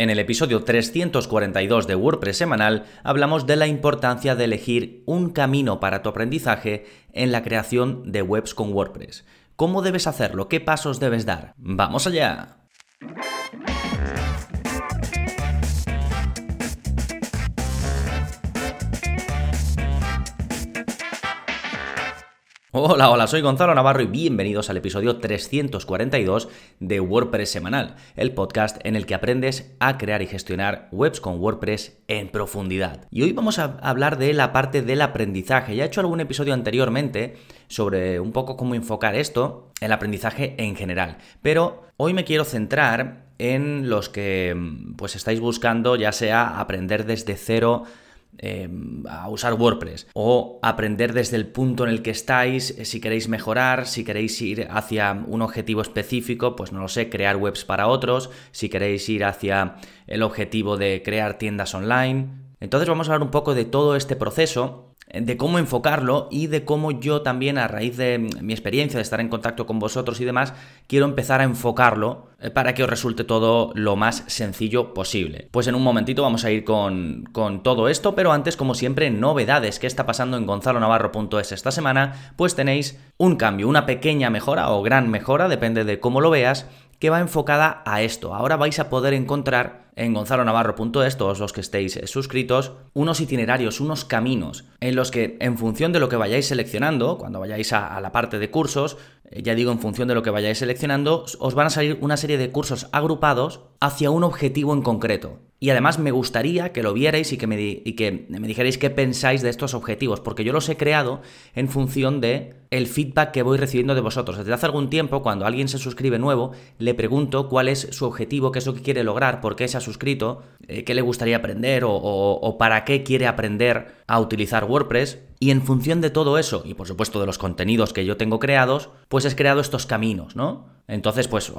En el episodio 342 de WordPress semanal hablamos de la importancia de elegir un camino para tu aprendizaje en la creación de webs con WordPress. ¿Cómo debes hacerlo? ¿Qué pasos debes dar? ¡Vamos allá! Hola, hola, soy Gonzalo Navarro y bienvenidos al episodio 342 de WordPress Semanal, el podcast en el que aprendes a crear y gestionar webs con WordPress en profundidad. Y hoy vamos a hablar de la parte del aprendizaje. Ya he hecho algún episodio anteriormente sobre un poco cómo enfocar esto, el aprendizaje en general, pero hoy me quiero centrar en los que pues estáis buscando ya sea aprender desde cero Em, a usar WordPress o aprender desde el punto en el que estáis, eh, si queréis mejorar, si queréis ir hacia un objetivo específico, pues no lo sé, crear webs para otros, si queréis ir hacia el objetivo de crear tiendas online. Entonces vamos a hablar un poco de todo este proceso de cómo enfocarlo y de cómo yo también a raíz de mi experiencia de estar en contacto con vosotros y demás, quiero empezar a enfocarlo eh, para que os resulte todo lo más sencillo posible. Pues en un momentito vamos a ir con, con todo esto, pero antes, como siempre, novedades que está pasando en gonzalonavarro.es esta semana, pues tenéis un cambio, una pequeña mejora o gran mejora, depende de cómo lo veas, que va enfocada a esto. Ahora vais a poder encontrar en gonzalonavarro.es, todos los que estéis eh, suscritos, unos itinerarios, unos caminos en los que en función de lo que vayáis seleccionando, cuando vayáis a, la parte de cursos, eh, ya digo en función de lo que vayáis seleccionando, os van a salir una serie de cursos agrupados hacia un objetivo en concreto. Y además me gustaría que lo vierais y que, me, y que me dijerais qué pensáis de estos objetivos, porque yo los he creado en función de el feedback que voy recibiendo de vosotros. Desde hace algún tiempo, cuando alguien se suscribe nuevo, le pregunto cuál es su objetivo, qué es lo que quiere lograr, por qué se suscrito, eh, qué le gustaría aprender o, o para qué quiere aprender a utilizar WordPress. Y en función de todo eso, y por supuesto de los contenidos que yo tengo creados, pues he creado estos caminos, ¿no? Entonces, pues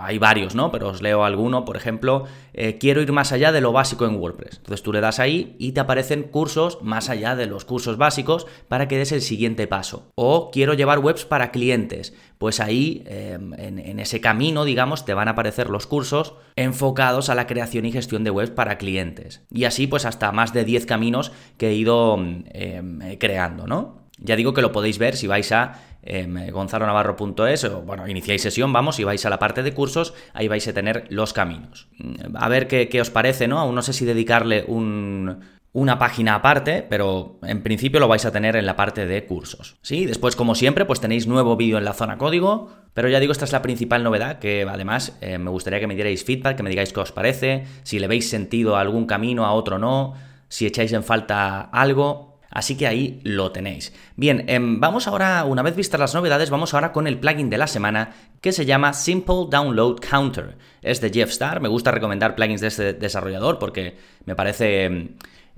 hay varios, ¿no? Pero os leo alguno, por ejemplo, eh, quiero ir más allá de lo básico en WordPress. Entonces tú le das ahí y te aparecen cursos más allá de los cursos básicos para que des el siguiente paso. O quiero llevar webs para clientes. Pues ahí, em, en, ese camino, digamos, te van a aparecer los cursos enfocados a la creación y gestión de webs para clientes. Y así, pues hasta más de 10 caminos que he ido em, creando, ¿no? Ya digo que lo podéis ver si vais a eh, gonzalonavarro.es, o bueno, iniciáis sesión, vamos, y vais a la parte de cursos, ahí vais a tener los caminos. Mm, a ver qué, qué os parece, ¿no? Aún no sé si dedicarle un, una página aparte, pero en principio lo vais a tener en la parte de cursos. Sí, después como siempre, pues tenéis nuevo vídeo en la zona código, pero ya digo, esta es la principal novedad, que además eh, me gustaría que me dierais feedback, que me digáis qué os parece, si le veis sentido a algún camino, a otro no, si echáis en falta algo, Así que ahí lo tenéis. Bien, em, vamos ahora, una vez vistas las novedades, vamos ahora con el plugin de la semana que se llama Simple Download Counter. Es de Jeff Star, me gusta recomendar plugins de este desarrollador porque me parece em,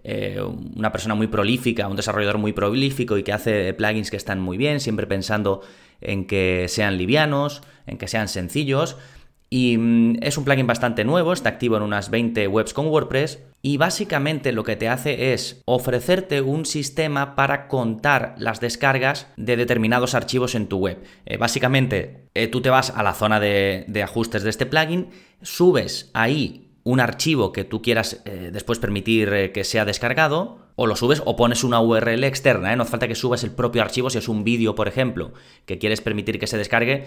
eh, una persona muy prolífica, un desarrollador muy prolífico y que hace plugins que están muy bien, siempre pensando en que sean livianos, en que sean sencillos. Y mm, es un plugin bastante nuevo, está activo en unas 20 webs con WordPress y básicamente lo que te hace es ofrecerte un sistema para contar las descargas de determinados archivos en tu web. Eh, básicamente eh, tú te vas a la zona de, de ajustes de este plugin, subes ahí un archivo que tú quieras eh, después permitir eh, que sea descargado, o lo subes o pones una URL externa, ¿eh? no hace falta que subas el propio archivo, si es un vídeo, por ejemplo, que quieres permitir que se descargue,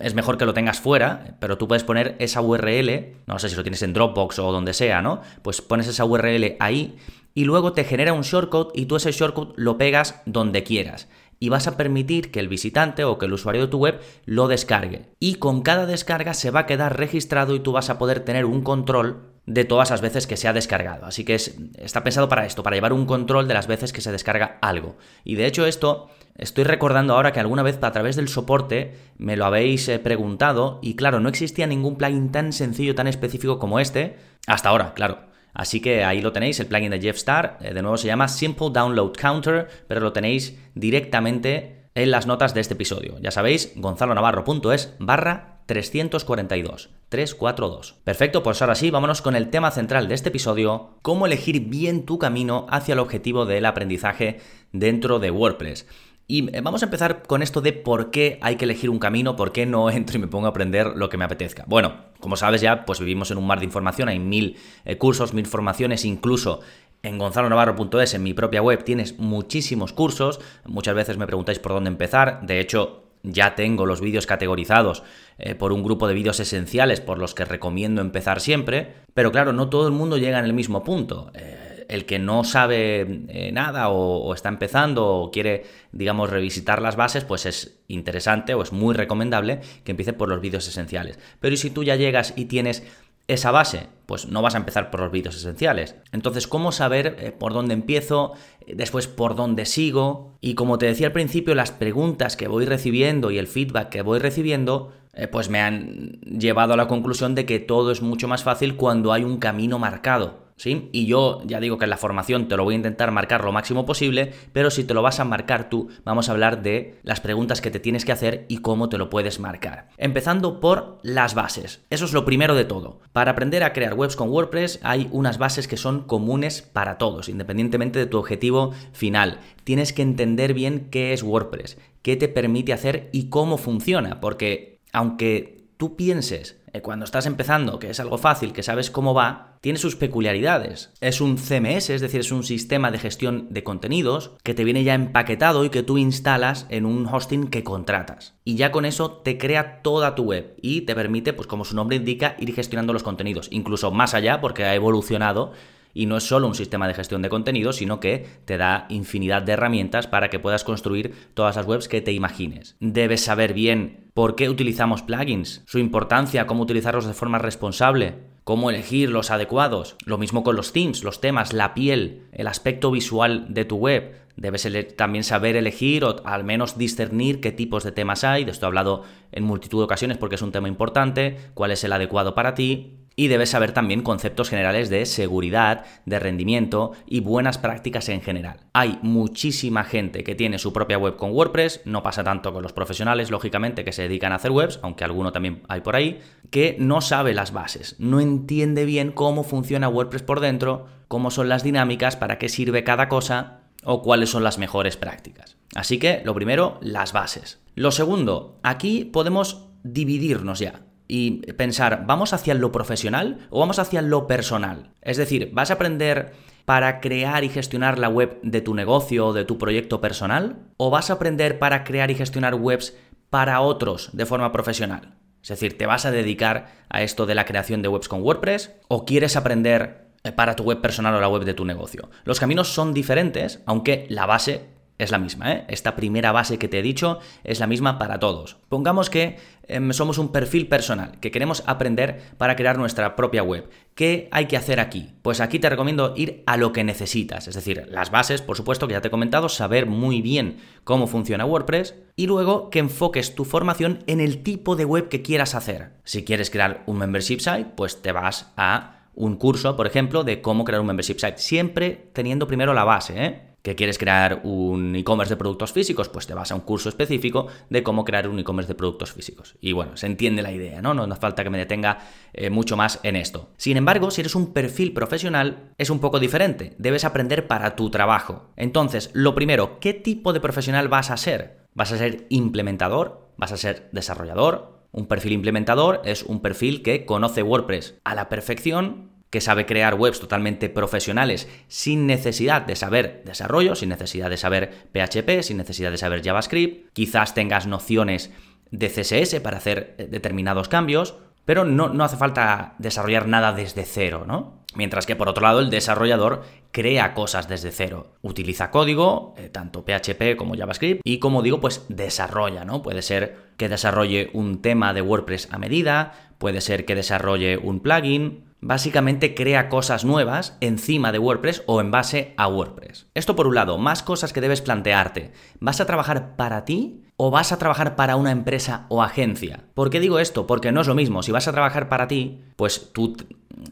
es mejor que lo tengas fuera, pero tú puedes poner esa URL, no sé si lo tienes en Dropbox o donde sea, ¿no? Pues pones esa URL ahí y luego te genera un shortcode y tú ese shortcode lo pegas donde quieras y vas a permitir que el visitante o que el usuario de tu web lo descargue. Y con cada descarga se va a quedar registrado y tú vas a poder tener un control de todas las veces que se ha descargado. Así que está pensado para esto, para llevar un control de las veces que se descarga algo. Y de hecho esto estoy recordando ahora que alguna vez a través del soporte me lo habéis eh, preguntado y claro, no existía ningún plugin tan sencillo, tan específico como este, hasta ahora, claro. Así que ahí lo tenéis, el plugin de Jeff Star. Eh, de nuevo se llama Simple Download Counter, pero lo tenéis directamente en las notas de este episodio. Ya sabéis, gonzalonavarro.es barra 342. 342. Perfecto, pues ahora sí, vámonos con el tema central de este episodio, cómo elegir bien tu camino hacia el objetivo del aprendizaje dentro de WordPress. Y eh, vamos a empezar con esto de por qué hay que elegir un camino, por qué no entro y me pongo a aprender lo que me apetezca. Bueno, como sabes ya, pues vivimos en un mar de información, hay mil eh, cursos, mil formaciones, incluso en gonzalonavarro.es, en mi propia web, tienes muchísimos cursos. Muchas veces me preguntáis por dónde empezar. De hecho, ya tengo los vídeos categorizados eh, por un grupo de vídeos esenciales por los que recomiendo empezar siempre. Pero claro, no todo el mundo llega en el mismo punto el que no sabe eh, nada o, está empezando o quiere, digamos, revisitar las bases, pues es interesante o es muy recomendable que empiece por los vídeos esenciales. Pero ¿y si tú ya llegas y tienes esa base? Pues no vas a empezar por los vídeos esenciales. Entonces, ¿cómo saber eh, por dónde empiezo? Después, por dónde sigo? Y como te decía al principio, las preguntas que voy recibiendo y el feedback que voy recibiendo eh, pues me han llevado a la conclusión de que todo es mucho más fácil cuando hay un camino marcado. Y yo ya digo que en la formación te lo voy a intentar marcar lo máximo posible, pero si te lo vas a marcar tú, vamos a hablar de las preguntas que te tienes que hacer y cómo te lo puedes marcar. Empezando por las bases. Eso es lo primero de todo. Para aprender a crear webs con WordPress hay unas bases que son comunes para todos, independientemente de tu objetivo final. Tienes que entender bien qué es WordPress, qué te permite hacer y cómo funciona, porque aunque tú pienses cuando estás empezando, que es algo fácil, que sabes cómo va, tiene sus peculiaridades. Es un CMS, es decir, es un sistema de gestión de contenidos que te viene ya empaquetado y que tú instalas en un hosting que contratas. Y ya con eso te crea toda tu web y te permite, pues como su nombre indica, ir gestionando los contenidos, incluso más allá porque ha evolucionado y no es solo un sistema de gestión de contenidos, sino que te da infinidad de herramientas para que puedas construir todas las webs que te imagines. Debes saber bien por qué utilizamos plugins, su importancia, cómo utilizarlos de forma responsable, cómo elegir los adecuados. Lo mismo con los themes, los temas, la piel, el aspecto visual de tu web. Debes también saber elegir o al menos discernir qué tipos de temas hay. De esto he hablado en multitud de ocasiones porque es un tema importante, cuál es el adecuado para ti. Y debes saber también conceptos generales de seguridad, de rendimiento y buenas prácticas en general. Hay muchísima gente que tiene su propia web con WordPress, no pasa tanto con los profesionales, lógicamente, que se dedican a hacer webs, aunque alguno también hay por ahí, que no sabe las bases, no entiende bien cómo funciona WordPress por dentro, cómo son las dinámicas, para qué sirve cada cosa o cuáles son las mejores prácticas. Así que, lo primero, las bases. Lo segundo, aquí podemos dividirnos ya y pensar, ¿vamos hacia lo profesional o vamos hacia lo personal? Es decir, ¿vas a aprender para crear y gestionar la web de tu negocio o de tu proyecto personal? ¿O vas a aprender para crear y gestionar webs para otros de forma profesional? Es decir, ¿te vas a dedicar a esto de la creación de webs con WordPress? ¿O quieres aprender eh, para tu web personal o la web de tu negocio? Los caminos son diferentes, aunque la base es la misma, ¿eh? Esta primera base que te he dicho es la misma para todos. Pongamos que em, somos un perfil personal, que queremos aprender para crear nuestra propia web. ¿Qué hay que hacer aquí? Pues aquí te recomiendo ir a lo que necesitas, es decir, las bases, por supuesto, que ya te he comentado, saber muy bien cómo funciona WordPress y luego que enfoques tu formación en el tipo de web que quieras hacer. Si quieres crear un membership site, pues te vas a un curso, por ejemplo, de cómo crear un membership site, siempre teniendo primero la base, ¿eh? que quieres crear un e-commerce de productos físicos, pues te vas a un curso específico de cómo crear un e-commerce de productos físicos. Y bueno, se entiende la idea, ¿no? No hace falta que me detenga eh, mucho más en esto. Sin embargo, si eres un perfil profesional, es un poco diferente. Debes aprender para tu trabajo. Entonces, lo primero, ¿qué tipo de profesional vas a ser? ¿Vas a ser implementador? ¿Vas a ser desarrollador? Un perfil implementador es un perfil que conoce WordPress a la perfección, que sabe crear webs totalmente profesionales sin necesidad de saber desarrollo, sin necesidad de saber PHP, sin necesidad de saber JavaScript. Quizás tengas nociones de CSS para hacer eh, determinados cambios, pero no, no hace falta desarrollar nada desde cero, ¿no? Mientras que por otro lado el desarrollador crea cosas desde cero. Utiliza código, eh, tanto PHP como JavaScript, y como digo, pues desarrolla, ¿no? Puede ser que desarrolle un tema de WordPress a medida, puede ser que desarrolle un plugin, básicamente crea cosas nuevas encima de WordPress o en base a WordPress. Esto por un lado, más cosas que debes plantearte. ¿Vas a trabajar para ti o vas a trabajar para una empresa o agencia? ¿Por qué digo esto? Porque no es lo mismo. Si vas a trabajar para ti, pues tú,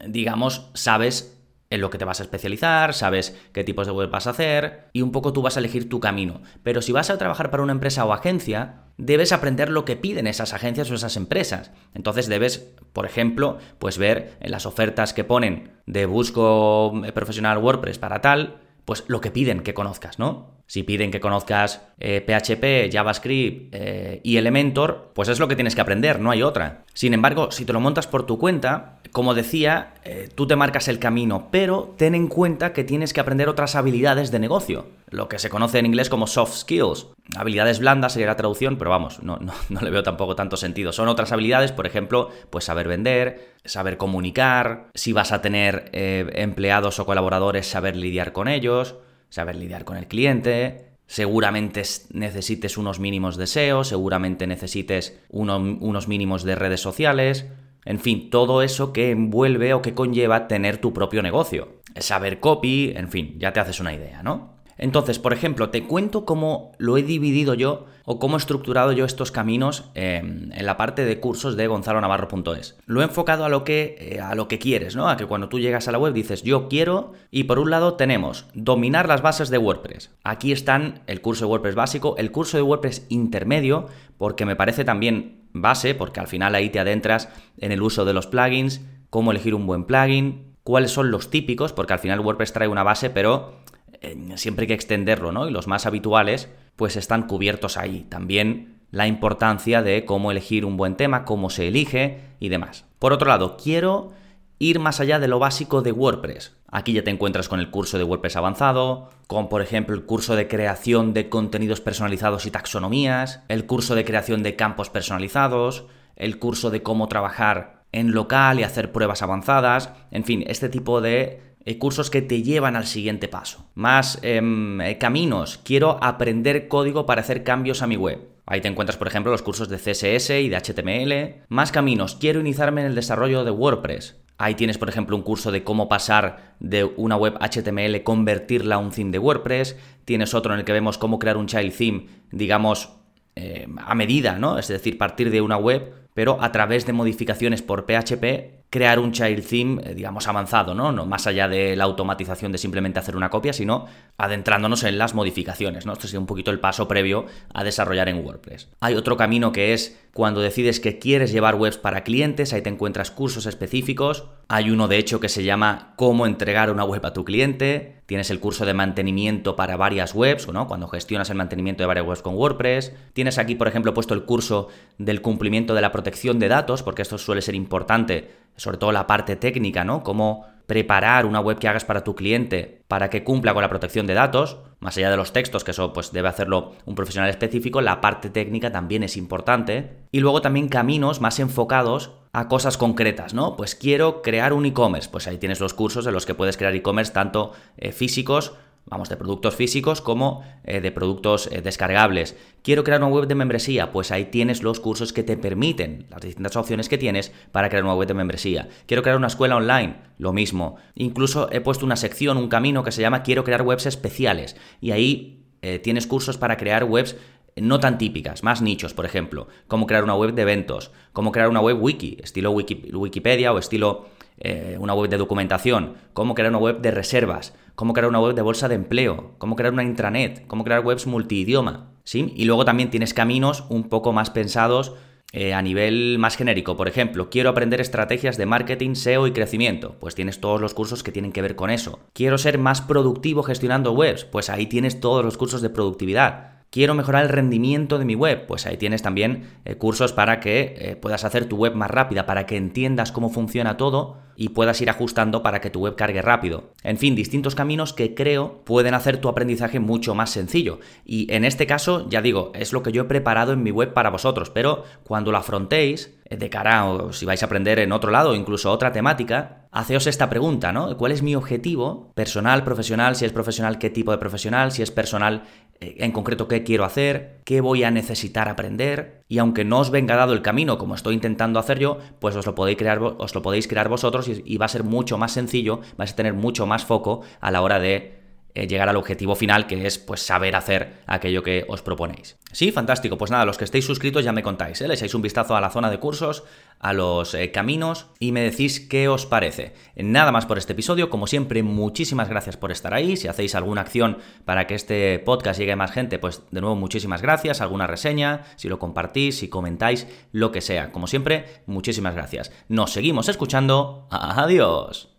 digamos, sabes en lo que te vas a especializar, sabes qué tipos de web vas a hacer y un poco tú vas a elegir tu camino. Pero si vas a trabajar para una empresa o agencia, debes aprender lo que piden esas agencias o esas empresas. Entonces debes, por ejemplo, pues ver en las ofertas que ponen de busco profesional WordPress para tal, pues lo que piden que conozcas, ¿no? Si piden que conozcas PHP, eh, JavaScript eh, y Elementor, pues es lo que tienes que aprender, no hay otra. Sin embargo, si te lo montas por tu cuenta, como decía, eh, tú te marcas el camino, pero ten en cuenta que tienes que aprender otras habilidades de negocio, lo que se conoce en inglés como soft skills. Habilidades blandas sería la traducción, pero vamos, no, no, le veo tampoco tanto sentido. Son otras habilidades, por ejemplo, pues saber vender, saber comunicar, si vas a tener empleados o colaboradores, saber lidiar con ellos saber lidiar con el cliente, seguramente necesites unos mínimos de SEO, seguramente necesites unos mínimos de redes sociales, en fin, todo eso que envuelve o que conlleva tener tu propio negocio. Saber copy, en fin, ya te haces una idea, ¿no? Entonces, por ejemplo, te cuento cómo lo he dividido yo o cómo he estructurado yo estos caminos em, en la parte de cursos de gonzalonavarro.es. Lo he enfocado a lo, que, eh, a lo que quieres, ¿no? A que cuando tú llegas a la web dices yo quiero y por un lado tenemos dominar las bases de WordPress. Aquí están el curso de WordPress básico, el curso de WordPress intermedio, porque me parece también base, porque al final ahí te adentras en el uso de los plugins, cómo elegir un buen plugin, cuáles son los típicos, porque al final WordPress trae una base, pero siempre hay que extenderlo, ¿no? Y los más habituales, pues están cubiertos ahí. También la importancia de cómo elegir un buen tema, cómo se elige y demás. Por otro lado, quiero ir más allá de lo básico de WordPress. Aquí ya te encuentras con el curso de WordPress avanzado, con por ejemplo el curso de creación de contenidos personalizados y taxonomías, el curso de creación de campos personalizados, el curso de cómo trabajar en local y hacer pruebas avanzadas, en fin, este tipo de cursos que te llevan al siguiente paso. Más em, eh, caminos. Quiero aprender código para hacer cambios a mi web. Ahí te encuentras, por ejemplo, los cursos de CSS y de HTML. Más caminos. Quiero iniciarme en el desarrollo de WordPress. Ahí tienes, por ejemplo, un curso de cómo pasar de una web HTML, convertirla a un theme de WordPress. Tienes otro en el que vemos cómo crear un child theme, digamos, eh, a medida, ¿no? Es decir, partir de una web, pero a través de modificaciones por PHP crear un child theme, eh, digamos, avanzado, ¿no? ¿no? Más allá de la automatización de simplemente hacer una copia, sino adentrándonos en las modificaciones, ¿no? Esto es un poquito el paso previo a desarrollar en WordPress. Hay otro camino que es cuando decides que quieres llevar webs para clientes, ahí te encuentras cursos específicos. Hay uno, de hecho, que se llama Cómo entregar una web a tu cliente. Tienes el curso de mantenimiento para varias webs, ¿no? Cuando gestionas el mantenimiento de varias webs con WordPress. Tienes aquí, por ejemplo, puesto el curso del cumplimiento de la protección de datos, porque esto suele ser importante sobre todo la parte técnica, ¿no? Cómo preparar una web que hagas para tu cliente para que cumpla con la protección de datos, más allá de los textos, que eso pues debe hacerlo un profesional específico, la parte técnica también es importante. Y luego también caminos más enfocados a cosas concretas, ¿no? Pues quiero crear un e-commerce, pues ahí tienes los cursos en los que puedes crear e-commerce tanto eh, físicos vamos, de productos físicos como eh, de productos eh, descargables. Quiero crear una web de membresía, pues ahí tienes los cursos que te permiten, las distintas opciones que tienes para crear una web de membresía. Quiero crear una escuela online, lo mismo. Incluso he puesto una sección, un camino que se llama Quiero crear webs especiales y ahí eh, tienes cursos para crear webs no tan típicas, más nichos, por ejemplo, cómo crear una web de eventos, cómo crear una web wiki, estilo Wikipedia o estilo eh, una web de documentación, cómo crear una web de reservas, cómo crear una web de bolsa de empleo, cómo crear una intranet, cómo crear webs multidioma, ¿sí? Y luego también tienes caminos un poco más pensados eh, a nivel más genérico. Por ejemplo, quiero aprender estrategias de marketing, SEO y crecimiento. Pues tienes todos los cursos que tienen que ver con eso. Quiero ser más productivo gestionando webs. Pues ahí tienes todos los cursos de productividad. Quiero mejorar el rendimiento de mi web. Pues ahí tienes también eh, cursos para que eh, puedas hacer tu web más rápida, para que entiendas cómo funciona todo y puedas ir ajustando para que tu web cargue rápido. En fin, distintos caminos que creo pueden hacer tu aprendizaje mucho más sencillo. Y en este caso, ya digo, es lo que yo he preparado en mi web para vosotros, pero cuando lo afrontéis, eh, de cara o si vais a aprender en otro lado, incluso otra temática, haceos esta pregunta, ¿no? ¿Cuál es mi objetivo personal, profesional? Si es profesional, ¿qué tipo de profesional? Si es personal, en concreto qué quiero hacer, qué voy a necesitar aprender, y aunque no os venga dado el camino como estoy intentando hacer yo, pues os lo podéis crear, os lo podéis crear vosotros y, y va a ser mucho más sencillo, vais a tener mucho más foco a la hora de eh, llegar al objetivo final, que es pues saber hacer aquello que os proponéis. Sí, fantástico. Pues nada, los que estéis suscritos ya me contáis, ¿eh? le echáis un vistazo a la zona de cursos, a los eh, caminos y me decís qué os parece. Nada más por este episodio, como siempre, muchísimas gracias por estar ahí. Si hacéis alguna acción para que este podcast llegue a más gente, pues de nuevo muchísimas gracias, alguna reseña, si lo compartís, si comentáis, lo que sea. Como siempre, muchísimas gracias. Nos seguimos escuchando. Adiós.